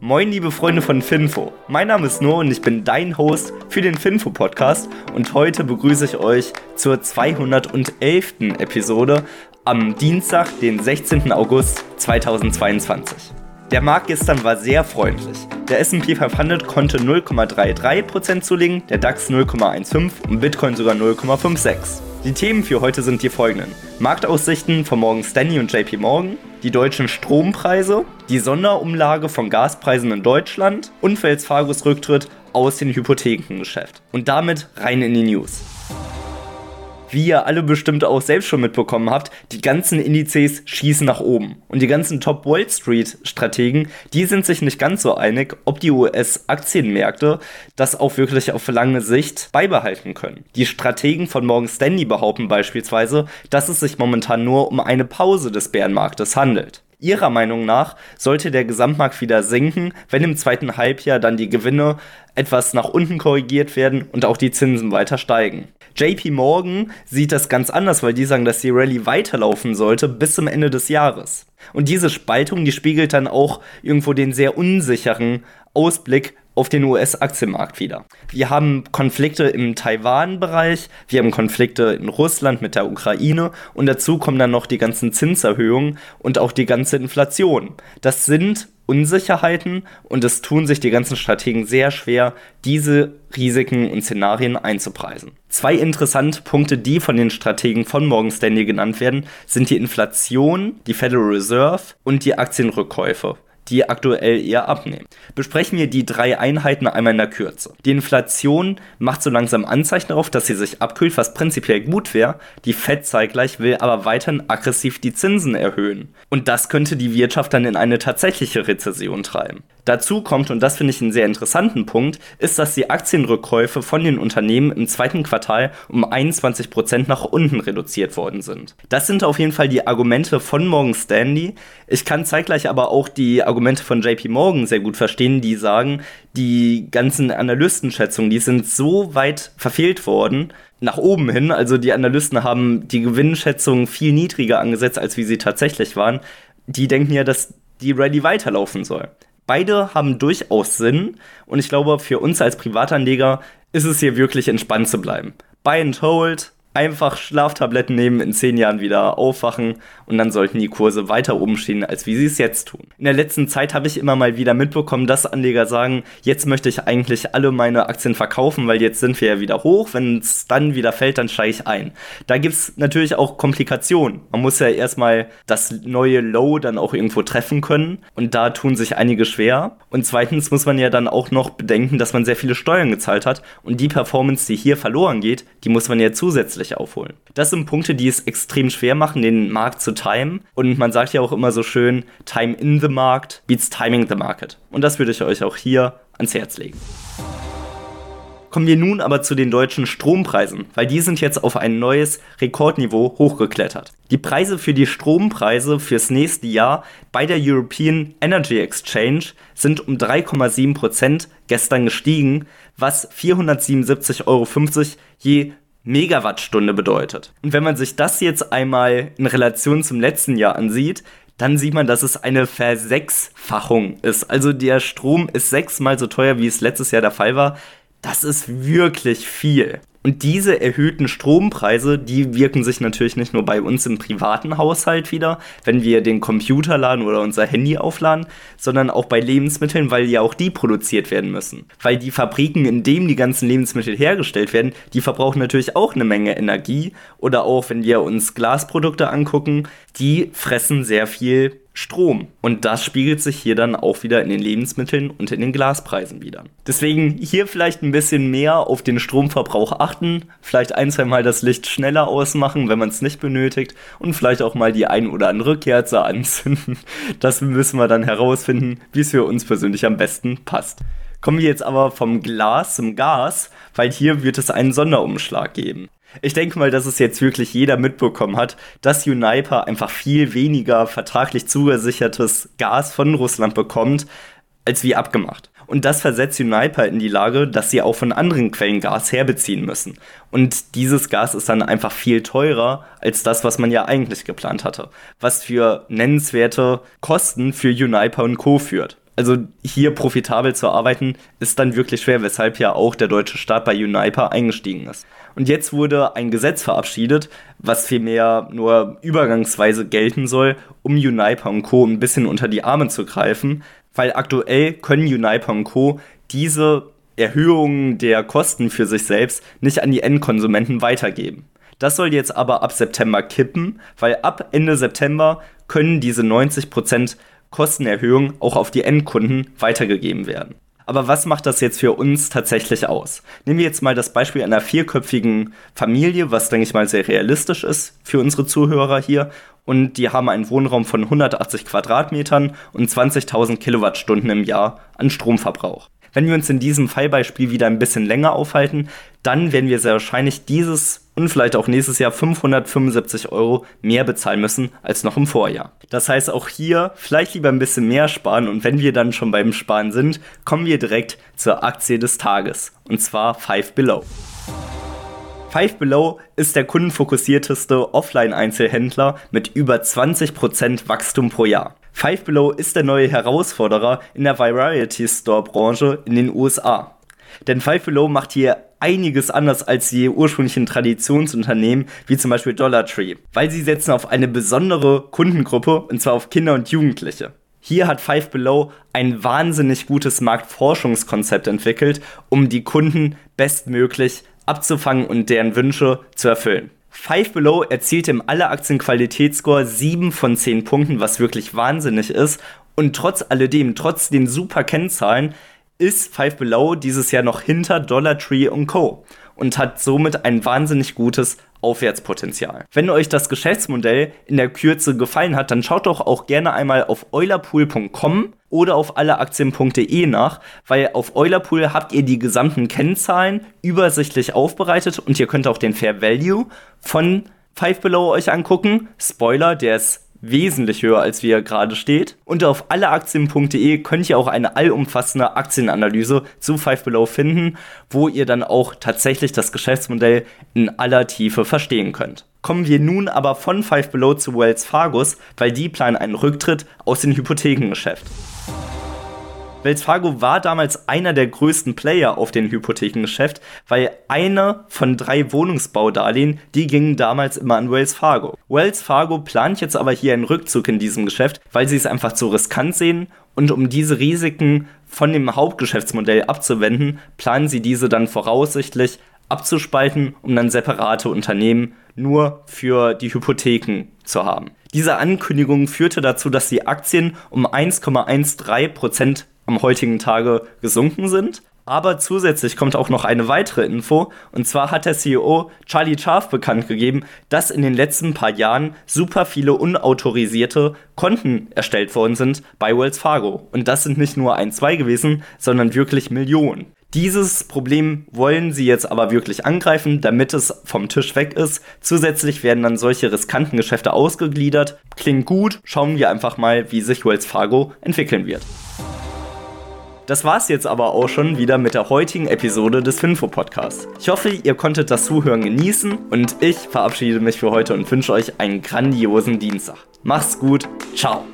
Moin, liebe Freunde von Finfo. Mein Name ist Noah und ich bin dein Host für den Finfo Podcast. Und heute begrüße ich euch zur 211. Episode am Dienstag, den 16. August 2022. Der Markt gestern war sehr freundlich. Der SP 500 konnte 0,33% zulegen, der DAX 0,15 und Bitcoin sogar 0,56. Die Themen für heute sind die folgenden. Marktaussichten von Morgan Stanley und JP Morgan, die deutschen Strompreise, die Sonderumlage von Gaspreisen in Deutschland und Wells Fargos Rücktritt aus dem Hypothekengeschäft. Und damit rein in die News wie ihr alle bestimmt auch selbst schon mitbekommen habt, die ganzen Indizes schießen nach oben. Und die ganzen Top Wall Street Strategen, die sind sich nicht ganz so einig, ob die US-Aktienmärkte das auch wirklich auf lange Sicht beibehalten können. Die Strategen von Morgan Stanley behaupten beispielsweise, dass es sich momentan nur um eine Pause des Bärenmarktes handelt. Ihrer Meinung nach sollte der Gesamtmarkt wieder sinken, wenn im zweiten Halbjahr dann die Gewinne etwas nach unten korrigiert werden und auch die Zinsen weiter steigen. JP Morgan sieht das ganz anders, weil die sagen, dass die Rallye weiterlaufen sollte bis zum Ende des Jahres. Und diese Spaltung, die spiegelt dann auch irgendwo den sehr unsicheren Ausblick auf den US-Aktienmarkt wieder. Wir haben Konflikte im Taiwan-Bereich, wir haben Konflikte in Russland mit der Ukraine und dazu kommen dann noch die ganzen Zinserhöhungen und auch die ganze Inflation. Das sind Unsicherheiten und es tun sich die ganzen Strategen sehr schwer, diese Risiken und Szenarien einzupreisen. Zwei interessante Punkte, die von den Strategen von Morgan Stanley genannt werden, sind die Inflation, die Federal Reserve und die Aktienrückkäufe die aktuell eher abnehmen. Besprechen wir die drei Einheiten einmal in der Kürze. Die Inflation macht so langsam Anzeichen darauf, dass sie sich abkühlt, was prinzipiell gut wäre. Die Fed zeitgleich will aber weiterhin aggressiv die Zinsen erhöhen. Und das könnte die Wirtschaft dann in eine tatsächliche Rezession treiben. Dazu kommt, und das finde ich einen sehr interessanten Punkt, ist, dass die Aktienrückkäufe von den Unternehmen im zweiten Quartal um 21% nach unten reduziert worden sind. Das sind auf jeden Fall die Argumente von Morgan Stanley. Ich kann zeitgleich aber auch die Argumente von JP Morgan sehr gut verstehen, die sagen, die ganzen Analystenschätzungen, die sind so weit verfehlt worden, nach oben hin. Also die Analysten haben die Gewinnschätzungen viel niedriger angesetzt, als wie sie tatsächlich waren. Die denken ja, dass die Rallye weiterlaufen soll. Beide haben durchaus Sinn und ich glaube, für uns als Privatanleger ist es hier wirklich entspannt zu bleiben. Buy and hold, einfach Schlaftabletten nehmen, in zehn Jahren wieder aufwachen und dann sollten die Kurse weiter oben stehen, als wie sie es jetzt tun. In der letzten Zeit habe ich immer mal wieder mitbekommen, dass Anleger sagen, jetzt möchte ich eigentlich alle meine Aktien verkaufen, weil jetzt sind wir ja wieder hoch. Wenn es dann wieder fällt, dann steige ich ein. Da gibt es natürlich auch Komplikationen. Man muss ja erstmal das neue Low dann auch irgendwo treffen können und da tun sich einige schwer. Und zweitens muss man ja dann auch noch bedenken, dass man sehr viele Steuern gezahlt hat und die Performance, die hier verloren geht, die muss man ja zusätzlich gleich aufholen. Das sind Punkte, die es extrem schwer machen, den Markt zu timen. Und man sagt ja auch immer so schön, Time in the Market beats Timing the Market. Und das würde ich euch auch hier ans Herz legen. Kommen wir nun aber zu den deutschen Strompreisen, weil die sind jetzt auf ein neues Rekordniveau hochgeklettert. Die Preise für die Strompreise fürs nächste Jahr bei der European Energy Exchange sind um 3,7% gestern gestiegen, was 477,50 Euro je Megawattstunde bedeutet. Und wenn man sich das jetzt einmal in Relation zum letzten Jahr ansieht, dann sieht man, dass es eine Versechsfachung ist. Also der Strom ist sechsmal so teuer, wie es letztes Jahr der Fall war. Das ist wirklich viel. Und diese erhöhten Strompreise, die wirken sich natürlich nicht nur bei uns im privaten Haushalt wieder, wenn wir den Computer laden oder unser Handy aufladen, sondern auch bei Lebensmitteln, weil ja auch die produziert werden müssen. Weil die Fabriken, in denen die ganzen Lebensmittel hergestellt werden, die verbrauchen natürlich auch eine Menge Energie. Oder auch, wenn wir uns Glasprodukte angucken, die fressen sehr viel Strom. Und das spiegelt sich hier dann auch wieder in den Lebensmitteln und in den Glaspreisen wieder. Deswegen hier vielleicht ein bisschen mehr auf den Stromverbrauch achten, vielleicht ein, zwei Mal das Licht schneller ausmachen, wenn man es nicht benötigt und vielleicht auch mal die ein oder andere Kerze anzünden. Das müssen wir dann herausfinden, wie es für uns persönlich am besten passt. Kommen wir jetzt aber vom Glas zum Gas, weil hier wird es einen Sonderumschlag geben. Ich denke mal, dass es jetzt wirklich jeder mitbekommen hat, dass Uniper einfach viel weniger vertraglich zugesichertes Gas von Russland bekommt, als wie abgemacht. Und das versetzt Uniper in die Lage, dass sie auch von anderen Quellen Gas herbeziehen müssen. Und dieses Gas ist dann einfach viel teurer als das, was man ja eigentlich geplant hatte. Was für nennenswerte Kosten für Uniper und Co. führt. Also hier profitabel zu arbeiten, ist dann wirklich schwer, weshalb ja auch der deutsche Staat bei Uniper eingestiegen ist. Und jetzt wurde ein Gesetz verabschiedet, was vielmehr nur übergangsweise gelten soll, um Uniper und Co. ein bisschen unter die Arme zu greifen, weil aktuell können Uniper und Co. diese Erhöhungen der Kosten für sich selbst nicht an die Endkonsumenten weitergeben. Das soll jetzt aber ab September kippen, weil ab Ende September können diese 90% Kostenerhöhung auch auf die Endkunden weitergegeben werden. Aber was macht das jetzt für uns tatsächlich aus? Nehmen wir jetzt mal das Beispiel einer vierköpfigen Familie, was denke ich mal sehr realistisch ist für unsere Zuhörer hier. Und die haben einen Wohnraum von 180 Quadratmetern und 20.000 Kilowattstunden im Jahr an Stromverbrauch. Wenn wir uns in diesem Fallbeispiel wieder ein bisschen länger aufhalten, dann werden wir sehr wahrscheinlich dieses und vielleicht auch nächstes Jahr 575 Euro mehr bezahlen müssen als noch im Vorjahr. Das heißt auch hier vielleicht lieber ein bisschen mehr sparen und wenn wir dann schon beim Sparen sind, kommen wir direkt zur Aktie des Tages und zwar Five Below. Five Below ist der kundenfokussierteste Offline-Einzelhändler mit über 20% Wachstum pro Jahr. Five Below ist der neue Herausforderer in der Variety Store Branche in den USA. Denn Five Below macht hier einiges anders als die ursprünglichen Traditionsunternehmen, wie zum Beispiel Dollar Tree, weil sie setzen auf eine besondere Kundengruppe, und zwar auf Kinder und Jugendliche. Hier hat Five Below ein wahnsinnig gutes Marktforschungskonzept entwickelt, um die Kunden bestmöglich abzufangen und deren Wünsche zu erfüllen. Five Below erzielte im Alle-Aktien-Qualitätsscore 7 von 10 Punkten, was wirklich wahnsinnig ist. Und trotz alledem, trotz den super Kennzahlen, ist Five Below dieses Jahr noch hinter Dollar Tree und Co. und hat somit ein wahnsinnig gutes Aufwärtspotenzial. Wenn euch das Geschäftsmodell in der Kürze gefallen hat, dann schaut doch auch gerne einmal auf eulerpool.com oder auf alleaktien.de nach, weil auf Eulerpool habt ihr die gesamten Kennzahlen übersichtlich aufbereitet und ihr könnt auch den Fair Value von Five Below euch angucken. Spoiler, der ist wesentlich höher, als wie er gerade steht. Und auf alleaktien.de könnt ihr auch eine allumfassende Aktienanalyse zu Five Below finden, wo ihr dann auch tatsächlich das Geschäftsmodell in aller Tiefe verstehen könnt. Kommen wir nun aber von Five Below zu Wells Fargus, weil die planen einen Rücktritt aus dem Hypothekengeschäft. Wells Fargo war damals einer der größten Player auf dem Hypothekengeschäft, weil einer von drei Wohnungsbaudarlehen, die gingen damals immer an Wells Fargo. Wells Fargo plant jetzt aber hier einen Rückzug in diesem Geschäft, weil sie es einfach zu riskant sehen und um diese Risiken von dem Hauptgeschäftsmodell abzuwenden, planen sie diese dann voraussichtlich abzuspalten, um dann separate Unternehmen nur für die Hypotheken zu haben. Diese Ankündigung führte dazu, dass die Aktien um 1,13 Prozent am heutigen Tage gesunken sind. Aber zusätzlich kommt auch noch eine weitere Info. Und zwar hat der CEO Charlie Scharf bekannt gegeben, dass in den letzten paar Jahren super viele unautorisierte Konten erstellt worden sind bei Wells Fargo. Und das sind nicht nur ein, zwei gewesen, sondern wirklich Millionen. Dieses Problem wollen sie jetzt aber wirklich angreifen, damit es vom Tisch weg ist. Zusätzlich werden dann solche riskanten Geschäfte ausgegliedert. Klingt gut, schauen wir einfach mal, wie sich Wells Fargo entwickeln wird. Das war's jetzt aber auch schon wieder mit der heutigen Episode des Finfo Podcasts. Ich hoffe, ihr konntet das Zuhören genießen und ich verabschiede mich für heute und wünsche euch einen grandiosen Dienstag. Macht's gut, ciao.